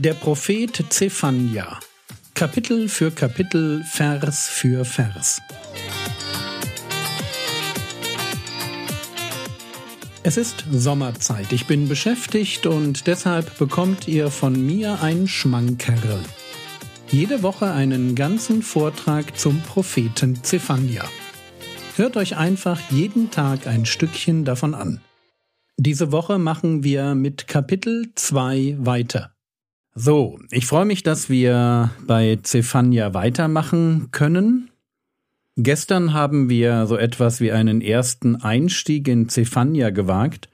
Der Prophet Zephania. Kapitel für Kapitel, Vers für Vers. Es ist Sommerzeit. Ich bin beschäftigt und deshalb bekommt ihr von mir ein Schmankerl. Jede Woche einen ganzen Vortrag zum Propheten Zephania. Hört euch einfach jeden Tag ein Stückchen davon an. Diese Woche machen wir mit Kapitel 2 weiter. So, ich freue mich, dass wir bei Zephania weitermachen können. Gestern haben wir so etwas wie einen ersten Einstieg in Zephania gewagt.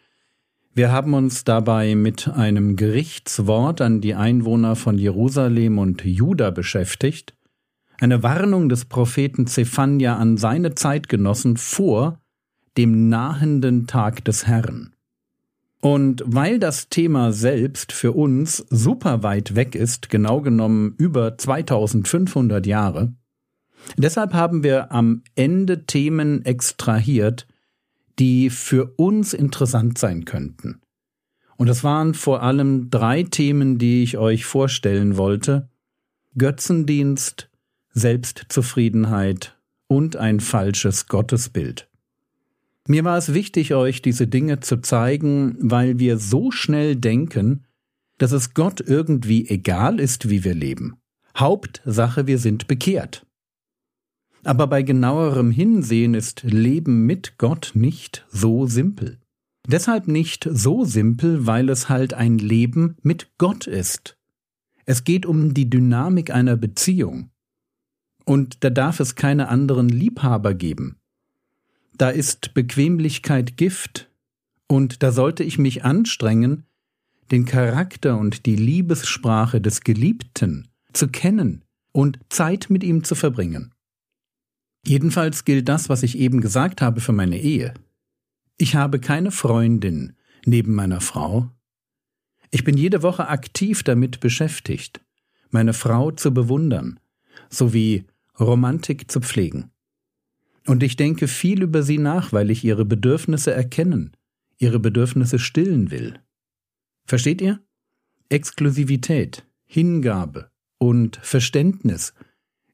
Wir haben uns dabei mit einem Gerichtswort an die Einwohner von Jerusalem und Juda beschäftigt, eine Warnung des Propheten Zephania an seine Zeitgenossen vor dem nahenden Tag des Herrn. Und weil das Thema selbst für uns super weit weg ist, genau genommen über 2500 Jahre, deshalb haben wir am Ende Themen extrahiert, die für uns interessant sein könnten. Und es waren vor allem drei Themen, die ich euch vorstellen wollte. Götzendienst, Selbstzufriedenheit und ein falsches Gottesbild. Mir war es wichtig, euch diese Dinge zu zeigen, weil wir so schnell denken, dass es Gott irgendwie egal ist, wie wir leben. Hauptsache, wir sind bekehrt. Aber bei genauerem Hinsehen ist Leben mit Gott nicht so simpel. Deshalb nicht so simpel, weil es halt ein Leben mit Gott ist. Es geht um die Dynamik einer Beziehung. Und da darf es keine anderen Liebhaber geben. Da ist Bequemlichkeit Gift, und da sollte ich mich anstrengen, den Charakter und die Liebessprache des Geliebten zu kennen und Zeit mit ihm zu verbringen. Jedenfalls gilt das, was ich eben gesagt habe, für meine Ehe. Ich habe keine Freundin neben meiner Frau. Ich bin jede Woche aktiv damit beschäftigt, meine Frau zu bewundern, sowie Romantik zu pflegen. Und ich denke viel über sie nach, weil ich ihre Bedürfnisse erkennen, ihre Bedürfnisse stillen will. Versteht ihr? Exklusivität, Hingabe und Verständnis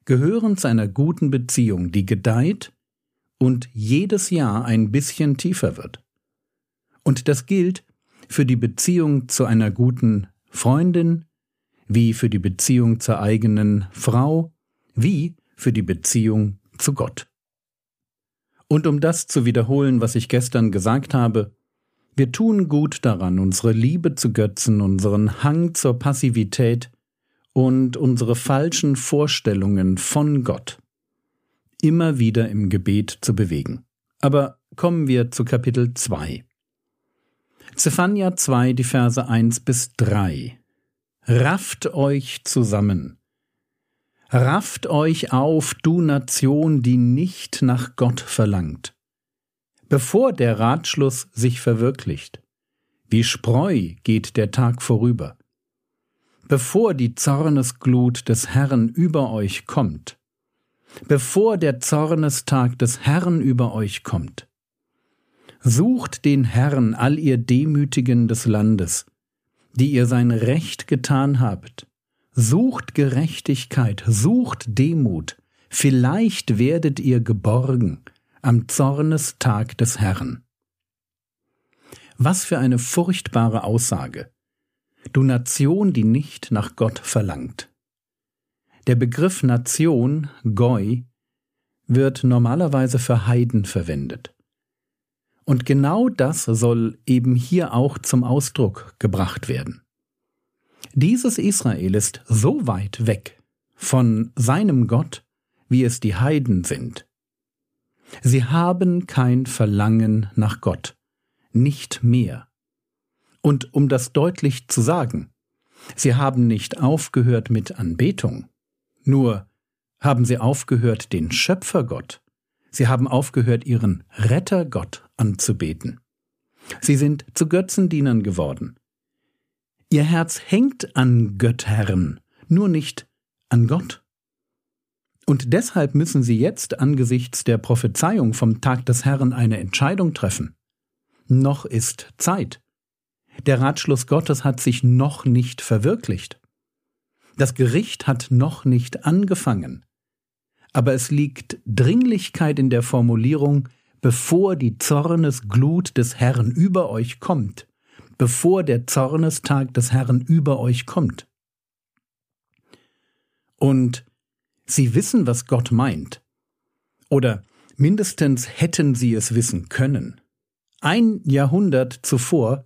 gehören zu einer guten Beziehung, die gedeiht und jedes Jahr ein bisschen tiefer wird. Und das gilt für die Beziehung zu einer guten Freundin, wie für die Beziehung zur eigenen Frau, wie für die Beziehung zu Gott. Und um das zu wiederholen, was ich gestern gesagt habe, wir tun gut daran, unsere Liebe zu Götzen, unseren Hang zur Passivität und unsere falschen Vorstellungen von Gott immer wieder im Gebet zu bewegen. Aber kommen wir zu Kapitel 2. Zephania 2, die Verse 1 bis 3. Rafft euch zusammen, Rafft euch auf, du Nation, die nicht nach Gott verlangt, bevor der Ratschluss sich verwirklicht. Wie Spreu geht der Tag vorüber. Bevor die Zornesglut des Herrn über euch kommt, bevor der Zornestag des Herrn über euch kommt. Sucht den Herrn, all ihr Demütigen des Landes, die ihr sein Recht getan habt, Sucht Gerechtigkeit, sucht Demut, vielleicht werdet ihr geborgen am Zornestag des Herrn. Was für eine furchtbare Aussage. Du Nation, die nicht nach Gott verlangt. Der Begriff Nation, Goi, wird normalerweise für Heiden verwendet. Und genau das soll eben hier auch zum Ausdruck gebracht werden. Dieses Israel ist so weit weg von seinem Gott, wie es die Heiden sind. Sie haben kein Verlangen nach Gott, nicht mehr. Und um das deutlich zu sagen, sie haben nicht aufgehört mit Anbetung, nur haben sie aufgehört, den Schöpfergott, sie haben aufgehört, ihren Rettergott anzubeten. Sie sind zu Götzendienern geworden, Ihr Herz hängt an Göttern, nur nicht an Gott. Und deshalb müssen Sie jetzt angesichts der Prophezeiung vom Tag des Herrn eine Entscheidung treffen. Noch ist Zeit. Der Ratschluss Gottes hat sich noch nicht verwirklicht. Das Gericht hat noch nicht angefangen. Aber es liegt Dringlichkeit in der Formulierung, bevor die Zornesglut des Herrn über euch kommt, bevor der Zornestag des Herrn über euch kommt. Und sie wissen, was Gott meint. Oder mindestens hätten sie es wissen können. Ein Jahrhundert zuvor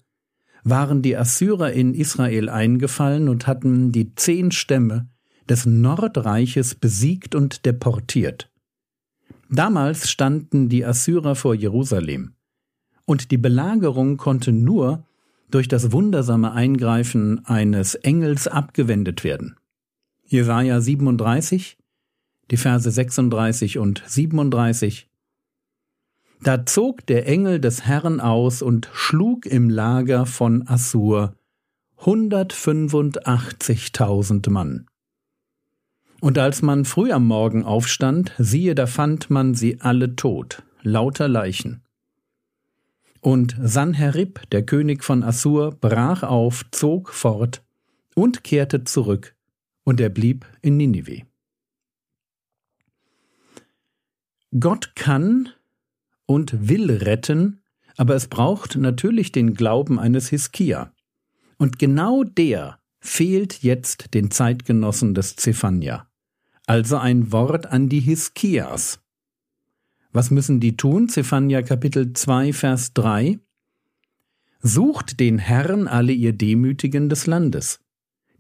waren die Assyrer in Israel eingefallen und hatten die zehn Stämme des Nordreiches besiegt und deportiert. Damals standen die Assyrer vor Jerusalem, und die Belagerung konnte nur durch das wundersame Eingreifen eines Engels abgewendet werden. Jesaja 37, die Verse 36 und 37. Da zog der Engel des Herrn aus und schlug im Lager von Assur 185.000 Mann. Und als man früh am Morgen aufstand, siehe, da fand man sie alle tot, lauter Leichen. Und Sanherib, der König von Assur, brach auf, zog fort und kehrte zurück, und er blieb in Ninive. Gott kann und will retten, aber es braucht natürlich den Glauben eines Hiskia. Und genau der fehlt jetzt den Zeitgenossen des Zephania also ein Wort an die Hiskias. Was müssen die tun? Zephania Kapitel 2, Vers 3. Sucht den Herrn alle ihr Demütigen des Landes,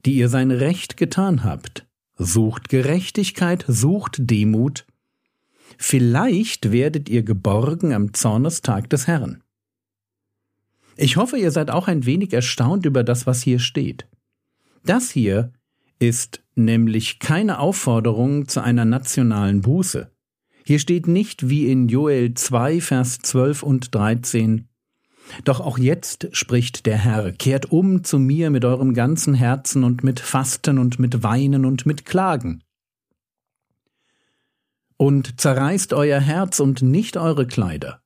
die ihr sein Recht getan habt. Sucht Gerechtigkeit, sucht Demut. Vielleicht werdet ihr geborgen am Zornestag des Herrn. Ich hoffe, ihr seid auch ein wenig erstaunt über das, was hier steht. Das hier ist nämlich keine Aufforderung zu einer nationalen Buße. Hier steht nicht wie in Joel 2, Vers 12 und 13, Doch auch jetzt spricht der Herr, kehrt um zu mir mit eurem ganzen Herzen und mit Fasten und mit Weinen und mit Klagen. Und zerreißt euer Herz und nicht eure Kleider,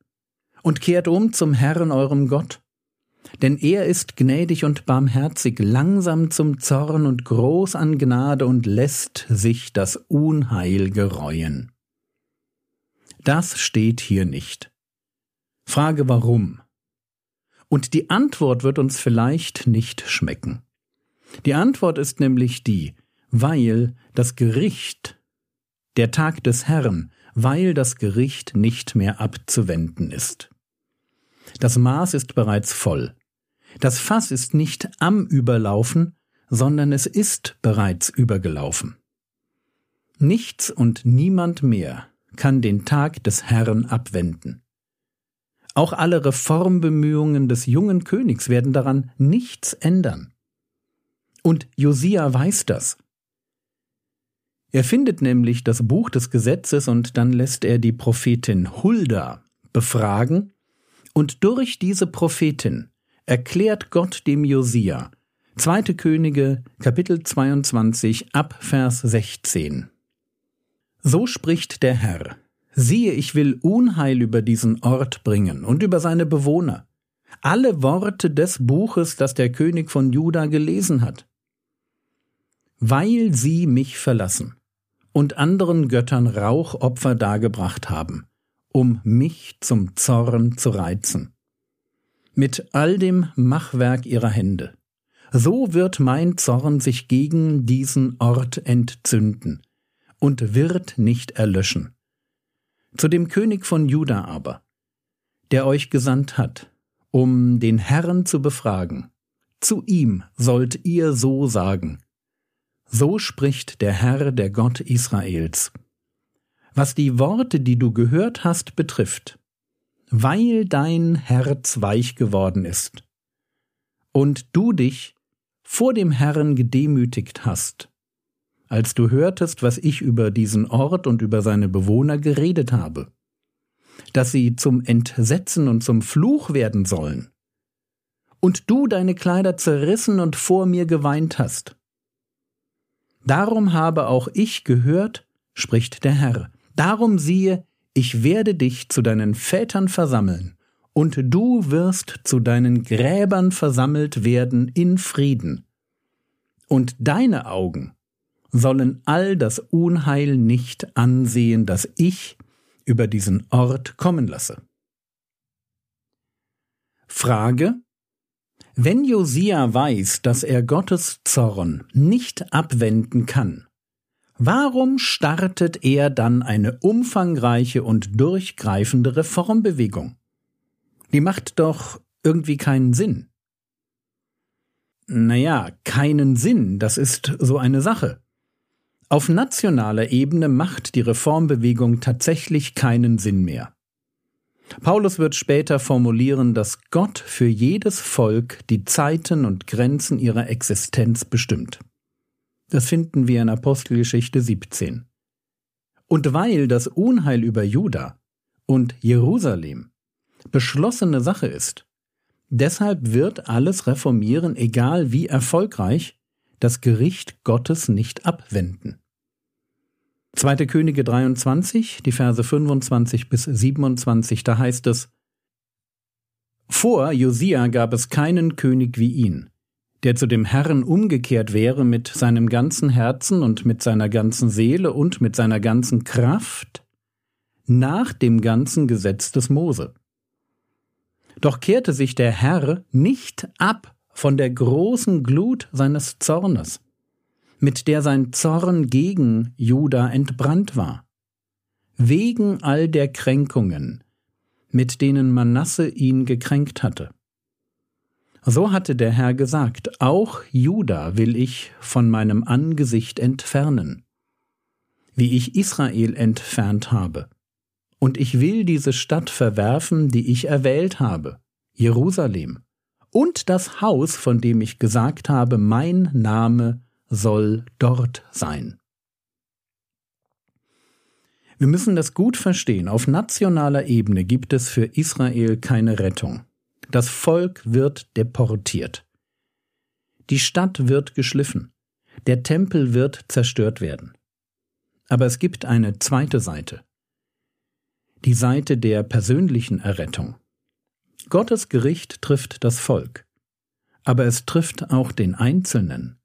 und kehrt um zum Herrn eurem Gott, denn er ist gnädig und barmherzig, langsam zum Zorn und groß an Gnade und lässt sich das Unheil gereuen. Das steht hier nicht. Frage warum? Und die Antwort wird uns vielleicht nicht schmecken. Die Antwort ist nämlich die, weil das Gericht, der Tag des Herrn, weil das Gericht nicht mehr abzuwenden ist. Das Maß ist bereits voll. Das Fass ist nicht am Überlaufen, sondern es ist bereits übergelaufen. Nichts und niemand mehr kann den Tag des Herrn abwenden. Auch alle Reformbemühungen des jungen Königs werden daran nichts ändern. Und Josia weiß das. Er findet nämlich das Buch des Gesetzes und dann lässt er die Prophetin Hulda befragen, und durch diese Prophetin erklärt Gott dem Josia. Zweite Könige, Kapitel 22, ab Vers 16. So spricht der Herr. Siehe, ich will Unheil über diesen Ort bringen und über seine Bewohner. Alle Worte des Buches, das der König von Juda gelesen hat. Weil sie mich verlassen und anderen Göttern Rauchopfer dargebracht haben, um mich zum Zorn zu reizen mit all dem Machwerk ihrer Hände. So wird mein Zorn sich gegen diesen Ort entzünden und wird nicht erlöschen. Zu dem König von Juda aber, der euch gesandt hat, um den Herrn zu befragen, zu ihm sollt ihr so sagen. So spricht der Herr, der Gott Israels. Was die Worte, die du gehört hast, betrifft, weil dein Herz weich geworden ist und du dich vor dem Herrn gedemütigt hast, als du hörtest, was ich über diesen Ort und über seine Bewohner geredet habe, dass sie zum Entsetzen und zum Fluch werden sollen, und du deine Kleider zerrissen und vor mir geweint hast. Darum habe auch ich gehört, spricht der Herr, darum siehe, ich werde dich zu deinen Vätern versammeln, und du wirst zu deinen Gräbern versammelt werden in Frieden. Und deine Augen sollen all das Unheil nicht ansehen, das ich über diesen Ort kommen lasse. Frage Wenn Josia weiß, dass er Gottes Zorn nicht abwenden kann, warum startet er dann eine umfangreiche und durchgreifende Reformbewegung? Die macht doch irgendwie keinen Sinn. Naja, keinen Sinn, das ist so eine Sache. Auf nationaler Ebene macht die Reformbewegung tatsächlich keinen Sinn mehr. Paulus wird später formulieren, dass Gott für jedes Volk die Zeiten und Grenzen ihrer Existenz bestimmt. Das finden wir in Apostelgeschichte 17. Und weil das Unheil über Juda und Jerusalem beschlossene Sache ist, deshalb wird alles Reformieren, egal wie erfolgreich, das Gericht Gottes nicht abwenden. 2. Könige 23, die Verse 25 bis 27, da heißt es, Vor Josia gab es keinen König wie ihn, der zu dem Herrn umgekehrt wäre mit seinem ganzen Herzen und mit seiner ganzen Seele und mit seiner ganzen Kraft, nach dem ganzen Gesetz des Mose. Doch kehrte sich der Herr nicht ab von der großen Glut seines Zornes, mit der sein Zorn gegen Juda entbrannt war, wegen all der Kränkungen, mit denen Manasse ihn gekränkt hatte. So hatte der Herr gesagt, auch Juda will ich von meinem Angesicht entfernen, wie ich Israel entfernt habe. Und ich will diese Stadt verwerfen, die ich erwählt habe, Jerusalem, und das Haus, von dem ich gesagt habe, mein Name soll dort sein. Wir müssen das gut verstehen. Auf nationaler Ebene gibt es für Israel keine Rettung. Das Volk wird deportiert. Die Stadt wird geschliffen. Der Tempel wird zerstört werden. Aber es gibt eine zweite Seite. Die Seite der persönlichen Errettung. Gottes Gericht trifft das Volk, aber es trifft auch den Einzelnen.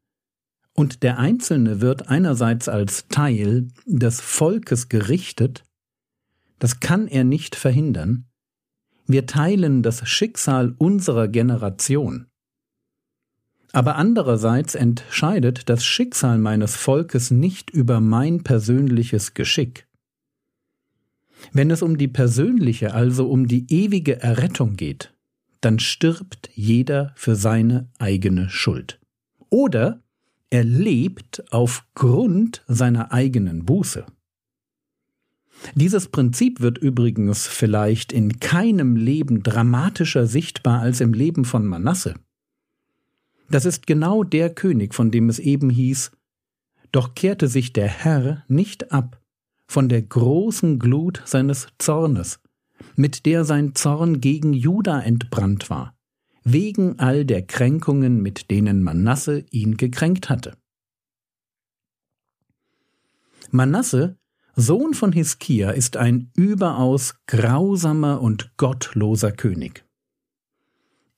Und der Einzelne wird einerseits als Teil des Volkes gerichtet, das kann er nicht verhindern, wir teilen das Schicksal unserer Generation. Aber andererseits entscheidet das Schicksal meines Volkes nicht über mein persönliches Geschick. Wenn es um die persönliche, also um die ewige Errettung geht, dann stirbt jeder für seine eigene Schuld. Oder er lebt aufgrund seiner eigenen Buße. Dieses Prinzip wird übrigens vielleicht in keinem Leben dramatischer sichtbar als im Leben von Manasse. Das ist genau der König, von dem es eben hieß, doch kehrte sich der Herr nicht ab von der großen Glut seines Zornes, mit der sein Zorn gegen Juda entbrannt war, wegen all der Kränkungen, mit denen Manasse ihn gekränkt hatte. Manasse, Sohn von Hiskia, ist ein überaus grausamer und gottloser König.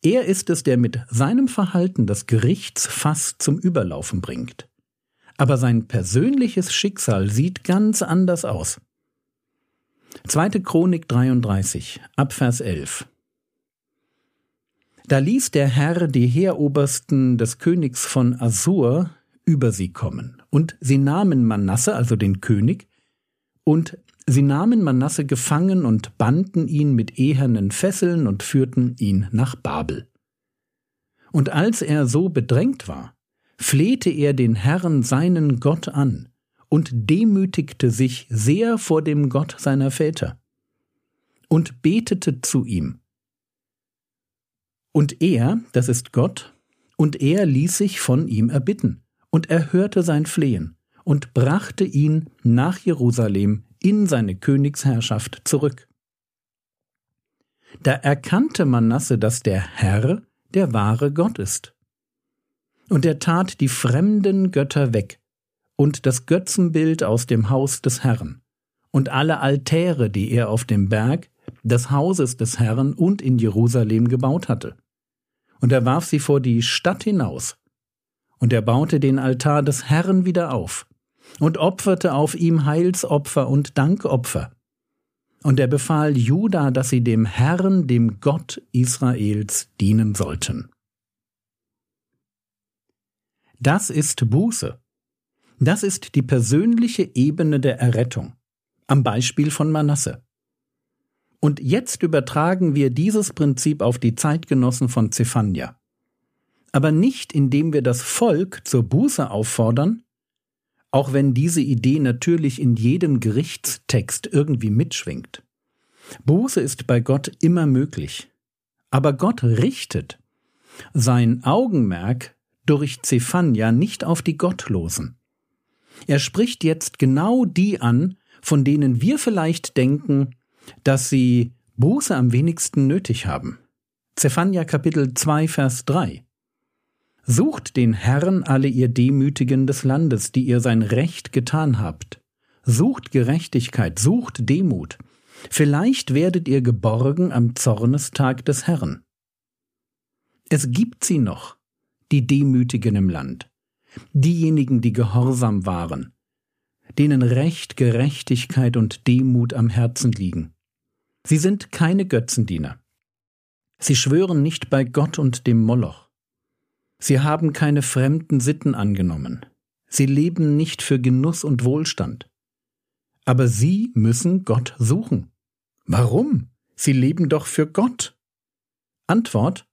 Er ist es, der mit seinem Verhalten das Gerichtsfass zum Überlaufen bringt. Aber sein persönliches Schicksal sieht ganz anders aus. 2. Chronik 33, Abvers 11. Da ließ der Herr die Heerobersten des Königs von Assur über sie kommen, und sie nahmen Manasse, also den König, und sie nahmen Manasse gefangen und banden ihn mit ehernen Fesseln und führten ihn nach Babel. Und als er so bedrängt war, flehte er den Herrn seinen Gott an und demütigte sich sehr vor dem Gott seiner Väter und betete zu ihm. Und er, das ist Gott, und er ließ sich von ihm erbitten und erhörte sein Flehen und brachte ihn nach Jerusalem in seine Königsherrschaft zurück. Da erkannte Manasse, dass der Herr der wahre Gott ist und er tat die fremden Götter weg und das Götzenbild aus dem Haus des Herrn und alle Altäre, die er auf dem Berg des Hauses des Herrn und in Jerusalem gebaut hatte. Und er warf sie vor die Stadt hinaus, und er baute den Altar des Herrn wieder auf, und opferte auf ihm Heilsopfer und Dankopfer. Und er befahl Juda, dass sie dem Herrn, dem Gott Israels, dienen sollten. Das ist Buße. Das ist die persönliche Ebene der Errettung, am Beispiel von Manasse. Und jetzt übertragen wir dieses Prinzip auf die Zeitgenossen von Zephania. Aber nicht indem wir das Volk zur Buße auffordern, auch wenn diese Idee natürlich in jedem Gerichtstext irgendwie mitschwingt. Buße ist bei Gott immer möglich. Aber Gott richtet sein Augenmerk durch Zephania nicht auf die Gottlosen. Er spricht jetzt genau die an, von denen wir vielleicht denken, dass sie Buße am wenigsten nötig haben. Zephania Kapitel 2 Vers 3 Sucht den Herrn alle ihr Demütigen des Landes, die ihr sein Recht getan habt. Sucht Gerechtigkeit, sucht Demut. Vielleicht werdet ihr geborgen am Zornestag des Herrn. Es gibt sie noch, die Demütigen im Land, diejenigen, die gehorsam waren, denen Recht, Gerechtigkeit und Demut am Herzen liegen. Sie sind keine Götzendiener. Sie schwören nicht bei Gott und dem Moloch. Sie haben keine fremden Sitten angenommen. Sie leben nicht für Genuss und Wohlstand. Aber sie müssen Gott suchen. Warum? Sie leben doch für Gott. Antwort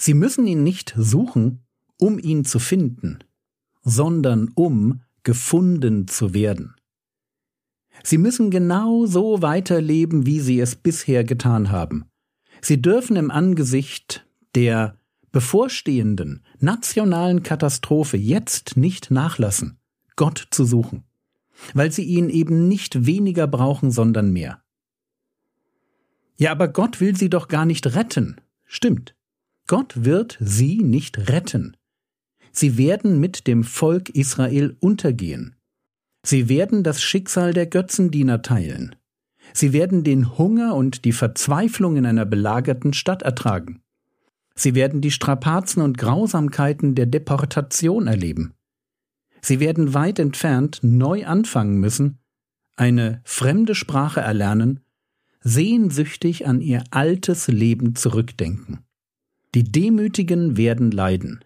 Sie müssen ihn nicht suchen, um ihn zu finden, sondern um gefunden zu werden. Sie müssen genau so weiterleben, wie sie es bisher getan haben. Sie dürfen im Angesicht der bevorstehenden nationalen Katastrophe jetzt nicht nachlassen, Gott zu suchen, weil sie ihn eben nicht weniger brauchen, sondern mehr. Ja, aber Gott will sie doch gar nicht retten. Stimmt. Gott wird sie nicht retten. Sie werden mit dem Volk Israel untergehen. Sie werden das Schicksal der Götzendiener teilen. Sie werden den Hunger und die Verzweiflung in einer belagerten Stadt ertragen. Sie werden die Strapazen und Grausamkeiten der Deportation erleben. Sie werden weit entfernt neu anfangen müssen, eine fremde Sprache erlernen, sehnsüchtig an ihr altes Leben zurückdenken. Die Demütigen werden leiden.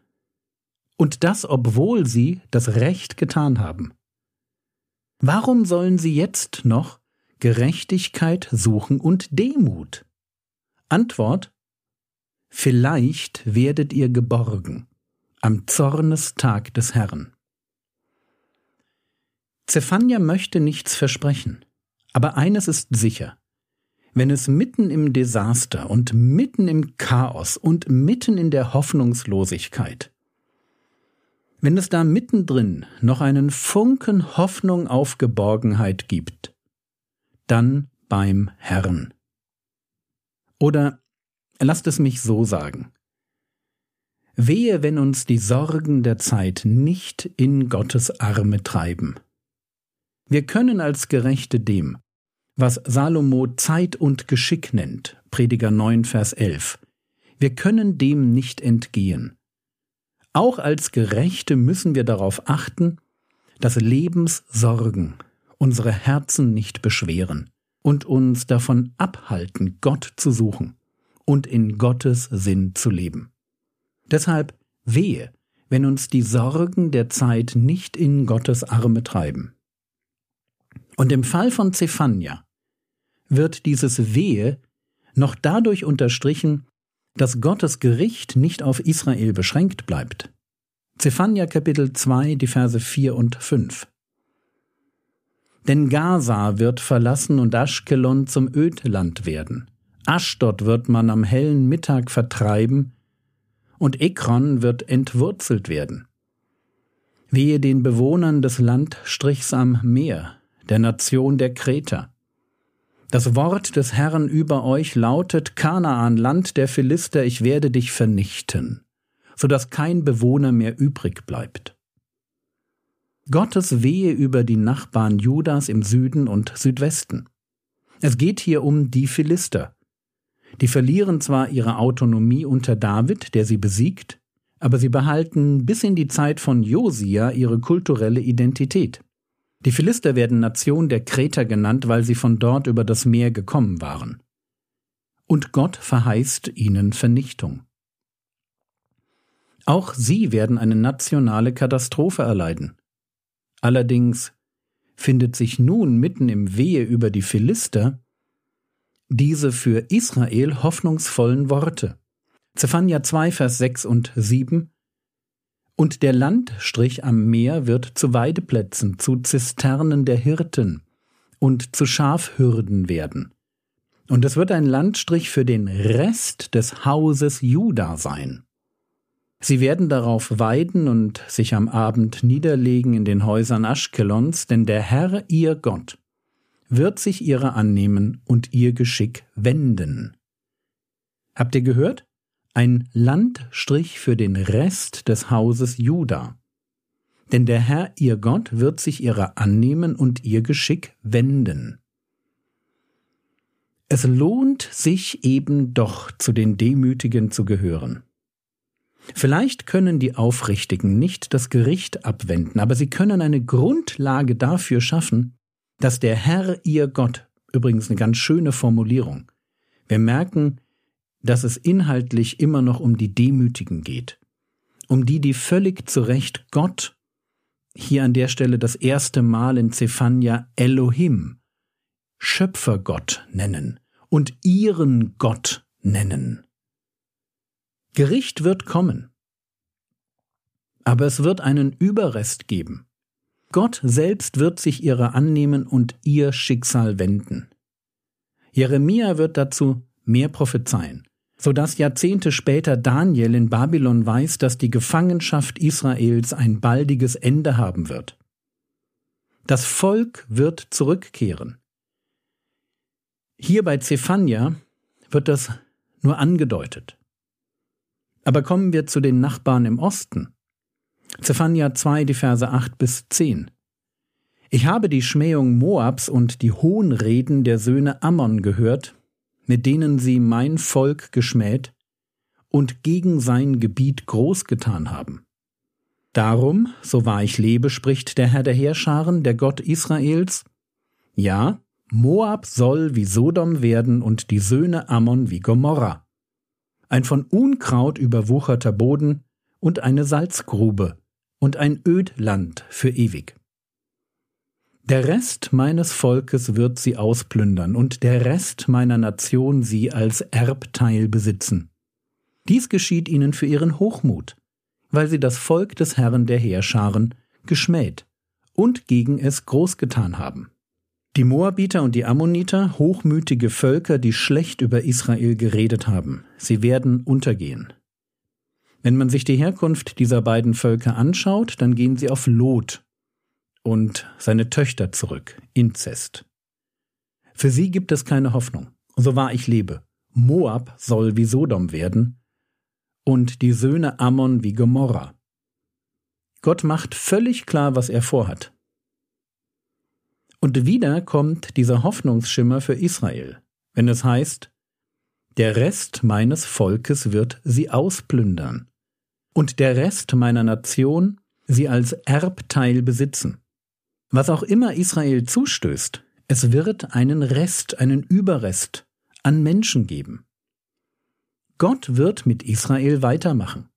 Und das, obwohl sie das Recht getan haben. Warum sollen sie jetzt noch Gerechtigkeit suchen und Demut? Antwort Vielleicht werdet ihr geborgen am Zornestag des Herrn. Zephania möchte nichts versprechen, aber eines ist sicher. Wenn es mitten im Desaster und mitten im Chaos und mitten in der Hoffnungslosigkeit wenn es da mittendrin noch einen Funken Hoffnung auf Geborgenheit gibt, dann beim Herrn. Oder lasst es mich so sagen. Wehe, wenn uns die Sorgen der Zeit nicht in Gottes Arme treiben. Wir können als Gerechte dem, was Salomo Zeit und Geschick nennt, Prediger 9, Vers 11, wir können dem nicht entgehen. Auch als Gerechte müssen wir darauf achten, dass Lebenssorgen unsere Herzen nicht beschweren und uns davon abhalten, Gott zu suchen und in Gottes Sinn zu leben. Deshalb wehe, wenn uns die Sorgen der Zeit nicht in Gottes Arme treiben. Und im Fall von Zephania wird dieses Wehe noch dadurch unterstrichen, dass Gottes Gericht nicht auf Israel beschränkt bleibt. Zephania Kapitel 2, die Verse 4 und 5. Denn Gaza wird verlassen und Aschkelon zum Ödland werden. Aschdod wird man am hellen Mittag vertreiben und Ekron wird entwurzelt werden. Wehe den Bewohnern des Landstrichs am Meer, der Nation der Kreter. Das Wort des Herrn über euch lautet Kanaan, Land der Philister, ich werde dich vernichten, so dass kein Bewohner mehr übrig bleibt. Gottes Wehe über die Nachbarn Judas im Süden und Südwesten. Es geht hier um die Philister. Die verlieren zwar ihre Autonomie unter David, der sie besiegt, aber sie behalten bis in die Zeit von Josia ihre kulturelle Identität. Die Philister werden Nation der Kreter genannt, weil sie von dort über das Meer gekommen waren. Und Gott verheißt ihnen Vernichtung. Auch sie werden eine nationale Katastrophe erleiden. Allerdings findet sich nun mitten im Wehe über die Philister diese für Israel hoffnungsvollen Worte. Zephania 2, Vers 6 und 7 Und der Landstrich am Meer wird zu Weideplätzen, zu Zisternen der Hirten und zu Schafhürden werden. Und es wird ein Landstrich für den Rest des Hauses Juda sein. Sie werden darauf weiden und sich am Abend niederlegen in den Häusern Aschkelons, denn der Herr, ihr Gott, wird sich ihrer annehmen und ihr Geschick wenden. Habt ihr gehört? Ein Landstrich für den Rest des Hauses Juda. Denn der Herr, ihr Gott, wird sich ihrer annehmen und ihr Geschick wenden. Es lohnt sich eben doch zu den Demütigen zu gehören. Vielleicht können die Aufrichtigen nicht das Gericht abwenden, aber sie können eine Grundlage dafür schaffen, dass der Herr ihr Gott, übrigens eine ganz schöne Formulierung, wir merken, dass es inhaltlich immer noch um die Demütigen geht, um die, die völlig zu Recht Gott, hier an der Stelle das erste Mal in Zephania Elohim, Schöpfergott nennen und ihren Gott nennen. Gericht wird kommen. Aber es wird einen Überrest geben. Gott selbst wird sich ihrer annehmen und ihr Schicksal wenden. Jeremia wird dazu mehr prophezeien, so dass Jahrzehnte später Daniel in Babylon weiß, dass die Gefangenschaft Israels ein baldiges Ende haben wird. Das Volk wird zurückkehren. Hier bei Zephania wird das nur angedeutet. Aber kommen wir zu den Nachbarn im Osten. Zephania 2, die Verse 8 bis 10. Ich habe die Schmähung Moabs und die Hohnreden der Söhne Ammon gehört, mit denen sie mein Volk geschmäht und gegen sein Gebiet groß getan haben. Darum, so wahr ich lebe, spricht der Herr der Heerscharen, der Gott Israels, ja, Moab soll wie Sodom werden und die Söhne Ammon wie Gomorra ein von Unkraut überwucherter Boden und eine Salzgrube und ein Ödland für ewig. Der Rest meines Volkes wird sie ausplündern und der Rest meiner Nation sie als Erbteil besitzen. Dies geschieht ihnen für ihren Hochmut, weil sie das Volk des Herrn der Heerscharen geschmäht und gegen es großgetan haben. Die Moabiter und die Ammoniter, hochmütige Völker, die schlecht über Israel geredet haben, sie werden untergehen. Wenn man sich die Herkunft dieser beiden Völker anschaut, dann gehen sie auf Lot und seine Töchter zurück, Inzest. Für sie gibt es keine Hoffnung. So wahr ich lebe. Moab soll wie Sodom werden und die Söhne Ammon wie Gomorra. Gott macht völlig klar, was er vorhat. Und wieder kommt dieser Hoffnungsschimmer für Israel, wenn es heißt, der Rest meines Volkes wird sie ausplündern, und der Rest meiner Nation sie als Erbteil besitzen. Was auch immer Israel zustößt, es wird einen Rest, einen Überrest an Menschen geben. Gott wird mit Israel weitermachen.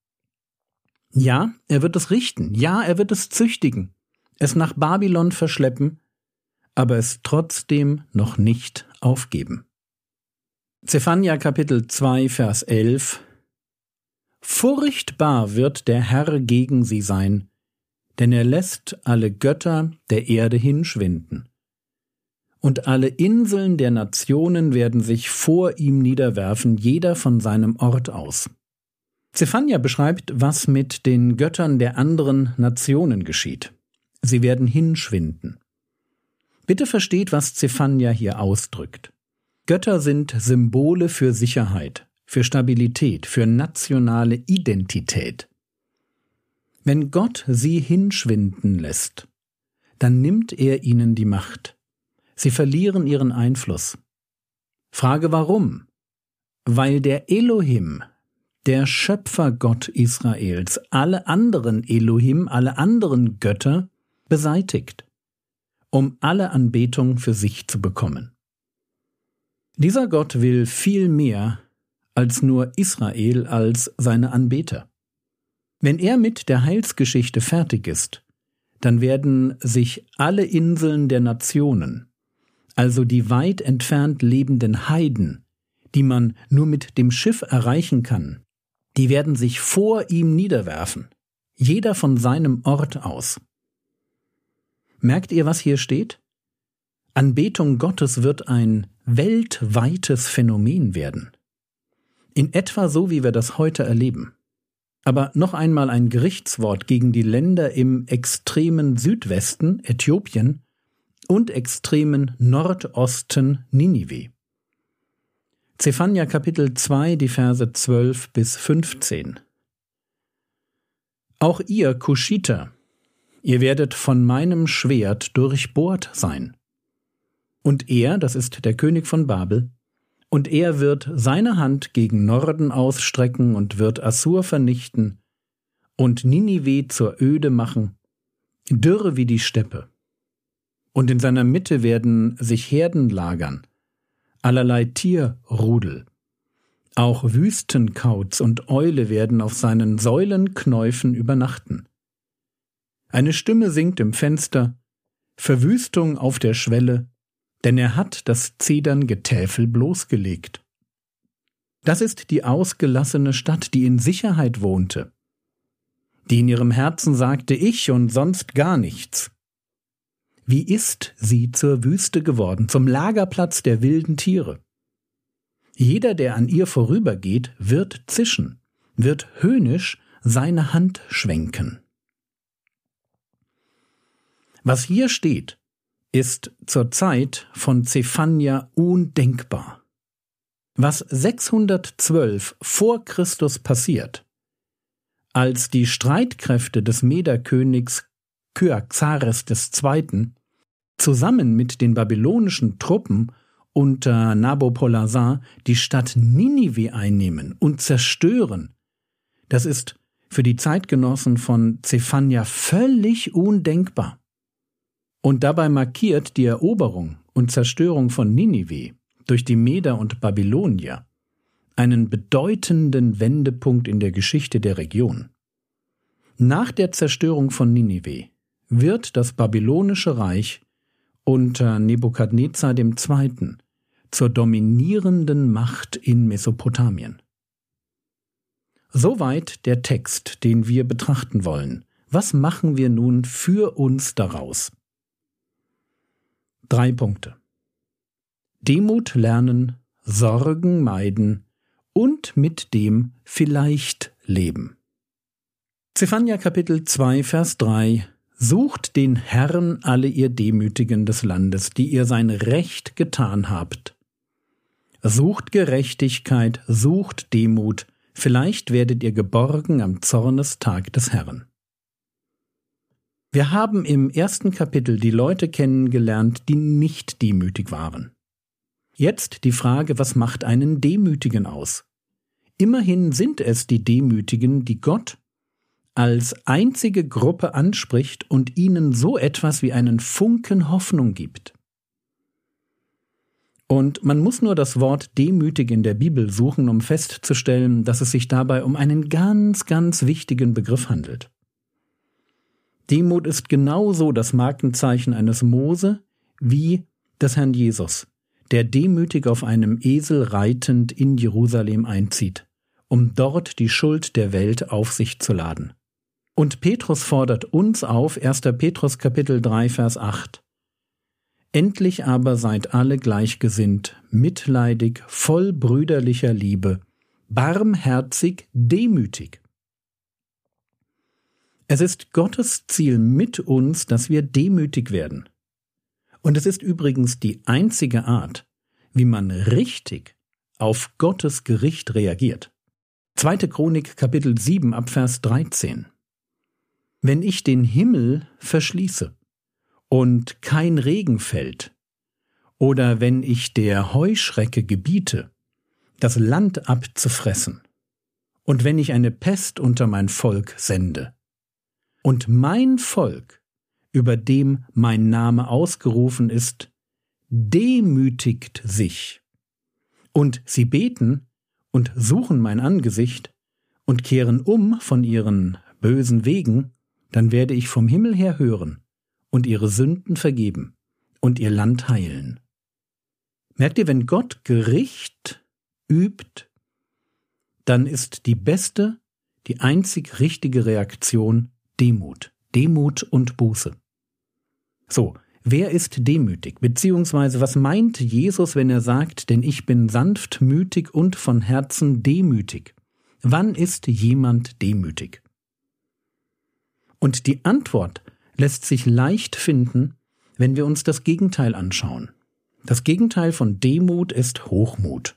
Ja, er wird es richten, ja, er wird es züchtigen, es nach Babylon verschleppen aber es trotzdem noch nicht aufgeben. Zephania Kapitel 2 Vers 11 Furchtbar wird der Herr gegen sie sein, denn er lässt alle Götter der Erde hinschwinden. Und alle Inseln der Nationen werden sich vor ihm niederwerfen, jeder von seinem Ort aus. Zephania beschreibt, was mit den Göttern der anderen Nationen geschieht. Sie werden hinschwinden. Bitte versteht, was Zephania hier ausdrückt. Götter sind Symbole für Sicherheit, für Stabilität, für nationale Identität. Wenn Gott sie hinschwinden lässt, dann nimmt er ihnen die Macht. Sie verlieren ihren Einfluss. Frage warum? Weil der Elohim, der Schöpfergott Israels, alle anderen Elohim, alle anderen Götter beseitigt, um alle Anbetung für sich zu bekommen. Dieser Gott will viel mehr als nur Israel als seine Anbeter. Wenn er mit der Heilsgeschichte fertig ist, dann werden sich alle Inseln der Nationen, also die weit entfernt lebenden Heiden, die man nur mit dem Schiff erreichen kann, die werden sich vor ihm niederwerfen, jeder von seinem Ort aus. Merkt ihr, was hier steht? Anbetung Gottes wird ein weltweites Phänomen werden. In etwa so, wie wir das heute erleben. Aber noch einmal ein Gerichtswort gegen die Länder im extremen Südwesten, Äthiopien, und extremen Nordosten, Ninive. Zephania Kapitel 2, die Verse 12 bis 15. Auch ihr, Kuschiter, ihr werdet von meinem Schwert durchbohrt sein. Und er, das ist der König von Babel, und er wird seine Hand gegen Norden ausstrecken und wird Assur vernichten und Ninive zur Öde machen, dürre wie die Steppe. Und in seiner Mitte werden sich Herden lagern, allerlei Tierrudel. Auch Wüstenkauz und Eule werden auf seinen Säulenknäufen übernachten. Eine Stimme singt im Fenster, Verwüstung auf der Schwelle, denn er hat das Zederngetäfel bloßgelegt. Das ist die ausgelassene Stadt, die in Sicherheit wohnte, die in ihrem Herzen sagte ich und sonst gar nichts. Wie ist sie zur Wüste geworden, zum Lagerplatz der wilden Tiere? Jeder, der an ihr vorübergeht, wird zischen, wird höhnisch seine Hand schwenken. Was hier steht, ist zur Zeit von Zephania undenkbar. Was 612 vor Christus passiert, als die Streitkräfte des Mederkönigs Kyaxares II. zusammen mit den babylonischen Truppen unter Nabopolassar die Stadt Ninive einnehmen und zerstören, das ist für die Zeitgenossen von Zephania völlig undenkbar. Und dabei markiert die Eroberung und Zerstörung von Ninive durch die Meder und Babylonier einen bedeutenden Wendepunkt in der Geschichte der Region. Nach der Zerstörung von Ninive wird das babylonische Reich unter Nebukadnezar II. zur dominierenden Macht in Mesopotamien. Soweit der Text, den wir betrachten wollen. Was machen wir nun für uns daraus? Drei Punkte. Demut lernen, Sorgen meiden und mit dem vielleicht leben. Zephania Kapitel 2 Vers 3 Sucht den Herrn alle ihr Demütigen des Landes, die ihr sein Recht getan habt. Sucht Gerechtigkeit, sucht Demut, vielleicht werdet ihr geborgen am Zornestag des Herrn. Wir haben im ersten Kapitel die Leute kennengelernt, die nicht demütig waren. Jetzt die Frage, was macht einen Demütigen aus? Immerhin sind es die Demütigen, die Gott als einzige Gruppe anspricht und ihnen so etwas wie einen Funken Hoffnung gibt. Und man muss nur das Wort demütig in der Bibel suchen, um festzustellen, dass es sich dabei um einen ganz, ganz wichtigen Begriff handelt. Demut ist genauso das Markenzeichen eines Mose wie des Herrn Jesus, der demütig auf einem Esel reitend in Jerusalem einzieht, um dort die Schuld der Welt auf sich zu laden. Und Petrus fordert uns auf, 1. Petrus Kapitel 3, Vers 8. Endlich aber seid alle gleichgesinnt, mitleidig, voll brüderlicher Liebe, barmherzig, demütig. Es ist Gottes Ziel mit uns, dass wir demütig werden. Und es ist übrigens die einzige Art, wie man richtig auf Gottes Gericht reagiert. Zweite Chronik Kapitel 7 ab Vers 13. Wenn ich den Himmel verschließe und kein Regen fällt, oder wenn ich der Heuschrecke gebiete, das Land abzufressen, und wenn ich eine Pest unter mein Volk sende. Und mein Volk, über dem mein Name ausgerufen ist, demütigt sich. Und sie beten und suchen mein Angesicht und kehren um von ihren bösen Wegen, dann werde ich vom Himmel her hören und ihre Sünden vergeben und ihr Land heilen. Merkt ihr, wenn Gott Gericht übt, dann ist die beste, die einzig richtige Reaktion Demut. Demut und Buße. So, wer ist demütig? Beziehungsweise was meint Jesus, wenn er sagt, denn ich bin sanftmütig und von Herzen demütig? Wann ist jemand demütig? Und die Antwort lässt sich leicht finden, wenn wir uns das Gegenteil anschauen. Das Gegenteil von Demut ist Hochmut.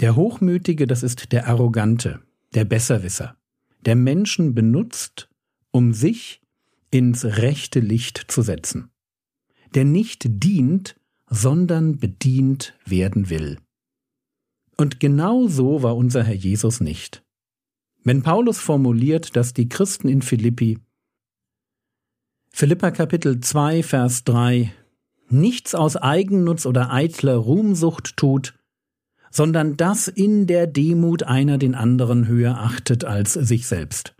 Der Hochmütige, das ist der Arrogante, der Besserwisser, der Menschen benutzt, um sich ins rechte Licht zu setzen, der nicht dient, sondern bedient werden will. Und genau so war unser Herr Jesus nicht. Wenn Paulus formuliert, dass die Christen in Philippi Philippa Kapitel 2 Vers 3 nichts aus Eigennutz oder eitler Ruhmsucht tut, sondern dass in der Demut einer den anderen höher achtet als sich selbst.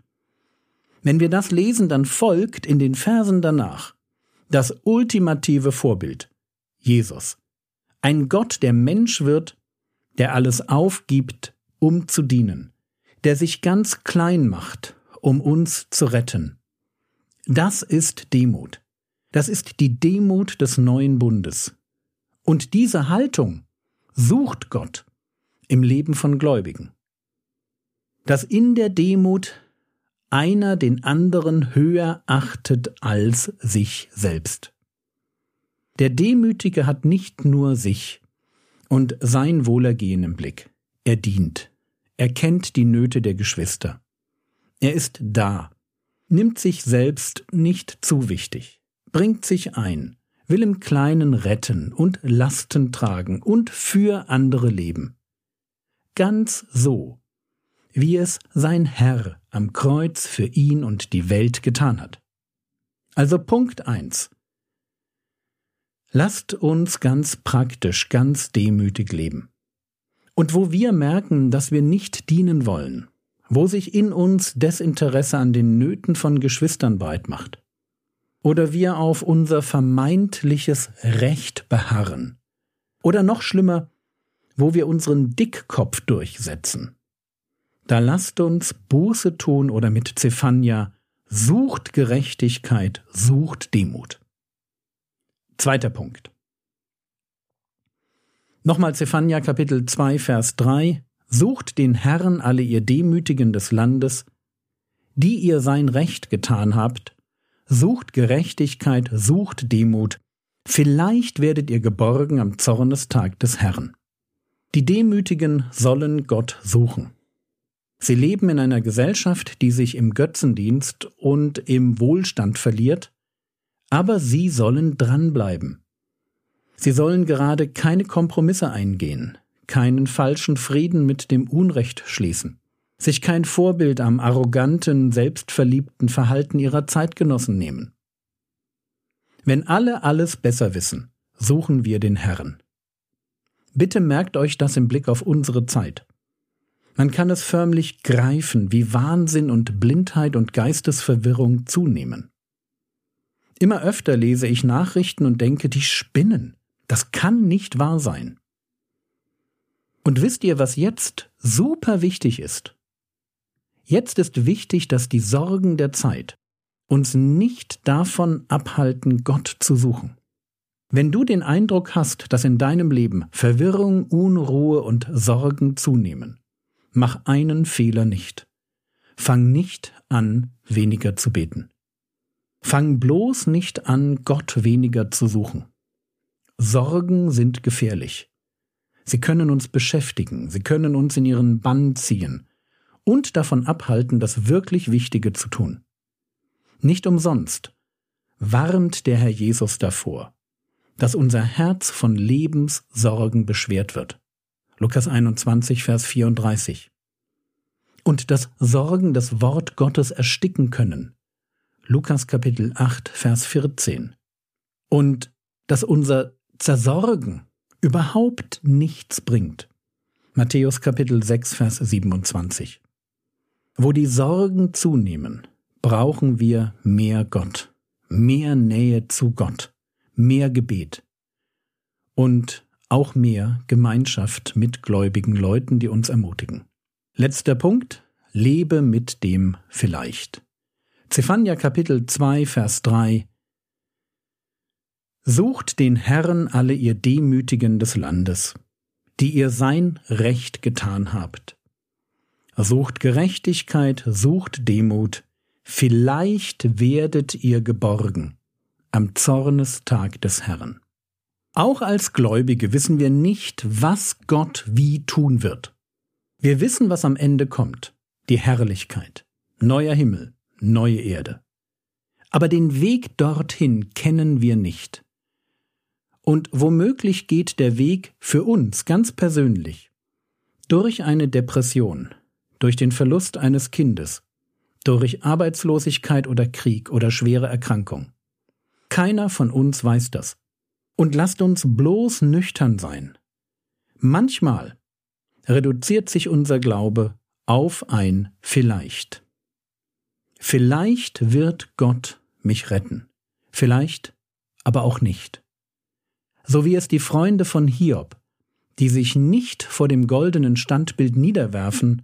Wenn wir das lesen, dann folgt in den Versen danach das ultimative Vorbild, Jesus. Ein Gott, der Mensch wird, der alles aufgibt, um zu dienen, der sich ganz klein macht, um uns zu retten. Das ist Demut. Das ist die Demut des neuen Bundes. Und diese Haltung sucht Gott im Leben von Gläubigen. Dass in der Demut einer den anderen höher achtet als sich selbst. Der Demütige hat nicht nur sich und sein Wohlergehen im Blick. Er dient. Er kennt die Nöte der Geschwister. Er ist da, nimmt sich selbst nicht zu wichtig, bringt sich ein, will im Kleinen retten und Lasten tragen und für andere leben. Ganz so, wie es sein Herr am Kreuz für ihn und die Welt getan hat. Also Punkt eins: Lasst uns ganz praktisch, ganz demütig leben. Und wo wir merken, dass wir nicht dienen wollen, wo sich in uns Desinteresse an den Nöten von Geschwistern breit macht, oder wir auf unser vermeintliches Recht beharren. Oder noch schlimmer, wo wir unseren Dickkopf durchsetzen. Da lasst uns Buße tun oder mit Zephania, sucht Gerechtigkeit, sucht Demut. Zweiter Punkt. Nochmal Zephania Kapitel 2 Vers 3. Sucht den Herrn alle ihr Demütigen des Landes, die ihr sein Recht getan habt, Sucht Gerechtigkeit, sucht Demut, vielleicht werdet ihr geborgen am Zornestag des Herrn. Die Demütigen sollen Gott suchen. Sie leben in einer Gesellschaft, die sich im Götzendienst und im Wohlstand verliert, aber sie sollen dranbleiben. Sie sollen gerade keine Kompromisse eingehen, keinen falschen Frieden mit dem Unrecht schließen sich kein Vorbild am arroganten, selbstverliebten Verhalten ihrer Zeitgenossen nehmen. Wenn alle alles besser wissen, suchen wir den Herrn. Bitte merkt euch das im Blick auf unsere Zeit. Man kann es förmlich greifen, wie Wahnsinn und Blindheit und Geistesverwirrung zunehmen. Immer öfter lese ich Nachrichten und denke, die spinnen. Das kann nicht wahr sein. Und wisst ihr, was jetzt super wichtig ist? Jetzt ist wichtig, dass die Sorgen der Zeit uns nicht davon abhalten, Gott zu suchen. Wenn du den Eindruck hast, dass in deinem Leben Verwirrung, Unruhe und Sorgen zunehmen, mach einen Fehler nicht. Fang nicht an, weniger zu beten. Fang bloß nicht an, Gott weniger zu suchen. Sorgen sind gefährlich. Sie können uns beschäftigen, sie können uns in ihren Bann ziehen, und davon abhalten, das wirklich Wichtige zu tun. Nicht umsonst warnt der Herr Jesus davor, dass unser Herz von Lebenssorgen beschwert wird. Lukas 21, Vers 34. und das Sorgen das Wort Gottes ersticken können. Lukas Kapitel 8, Vers 14. Und dass unser Zersorgen überhaupt nichts bringt. Matthäus Kapitel 6, Vers 27. Wo die Sorgen zunehmen, brauchen wir mehr Gott, mehr Nähe zu Gott, mehr Gebet und auch mehr Gemeinschaft mit gläubigen Leuten, die uns ermutigen. Letzter Punkt, lebe mit dem vielleicht. Zephania Kapitel 2, Vers 3 Sucht den Herrn alle ihr Demütigen des Landes, die ihr sein Recht getan habt. Sucht Gerechtigkeit, sucht Demut, vielleicht werdet ihr geborgen am Zornestag des Herrn. Auch als Gläubige wissen wir nicht, was Gott wie tun wird. Wir wissen, was am Ende kommt, die Herrlichkeit, neuer Himmel, neue Erde. Aber den Weg dorthin kennen wir nicht. Und womöglich geht der Weg für uns ganz persönlich durch eine Depression, durch den Verlust eines Kindes, durch Arbeitslosigkeit oder Krieg oder schwere Erkrankung. Keiner von uns weiß das. Und lasst uns bloß nüchtern sein. Manchmal reduziert sich unser Glaube auf ein vielleicht. Vielleicht wird Gott mich retten, vielleicht aber auch nicht so wie es die Freunde von Hiob, die sich nicht vor dem goldenen Standbild niederwerfen,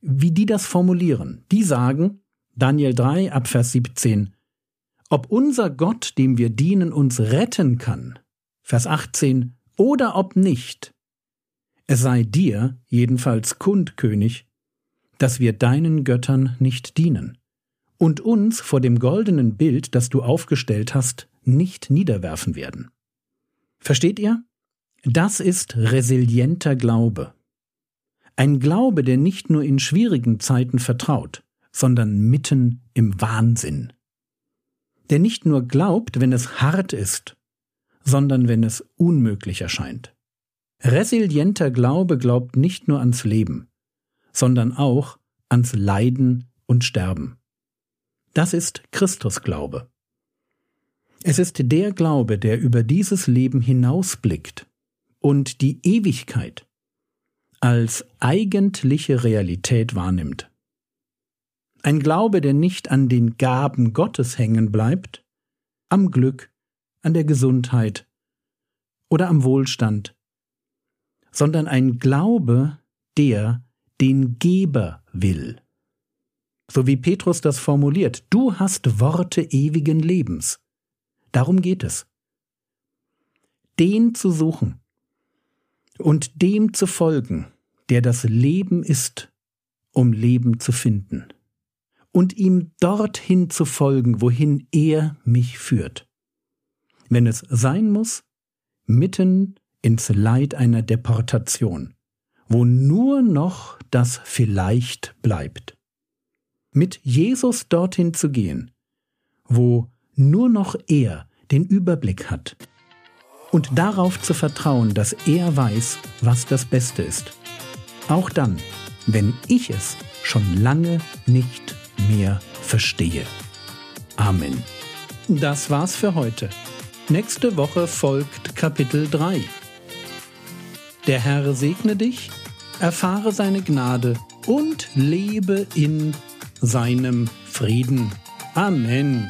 wie die das formulieren. Die sagen, Daniel 3 Abvers 17, ob unser Gott, dem wir dienen, uns retten kann, Vers 18, oder ob nicht, es sei dir jedenfalls kund, König, dass wir deinen Göttern nicht dienen und uns vor dem goldenen Bild, das du aufgestellt hast, nicht niederwerfen werden. Versteht ihr? Das ist resilienter Glaube. Ein Glaube, der nicht nur in schwierigen Zeiten vertraut, sondern mitten im Wahnsinn. Der nicht nur glaubt, wenn es hart ist, sondern wenn es unmöglich erscheint. Resilienter Glaube glaubt nicht nur ans Leben, sondern auch ans Leiden und Sterben. Das ist Christusglaube. Es ist der Glaube, der über dieses Leben hinausblickt und die Ewigkeit als eigentliche Realität wahrnimmt. Ein Glaube, der nicht an den Gaben Gottes hängen bleibt, am Glück, an der Gesundheit oder am Wohlstand, sondern ein Glaube, der den Geber will. So wie Petrus das formuliert, du hast Worte ewigen Lebens. Darum geht es. Den zu suchen und dem zu folgen, der das Leben ist, um Leben zu finden, und ihm dorthin zu folgen, wohin er mich führt. Wenn es sein muss, mitten ins Leid einer Deportation, wo nur noch das vielleicht bleibt. Mit Jesus dorthin zu gehen, wo nur noch er den Überblick hat. Und darauf zu vertrauen, dass er weiß, was das Beste ist. Auch dann, wenn ich es schon lange nicht mehr verstehe. Amen. Das war's für heute. Nächste Woche folgt Kapitel 3. Der Herr segne dich, erfahre seine Gnade und lebe in seinem Frieden. Amen.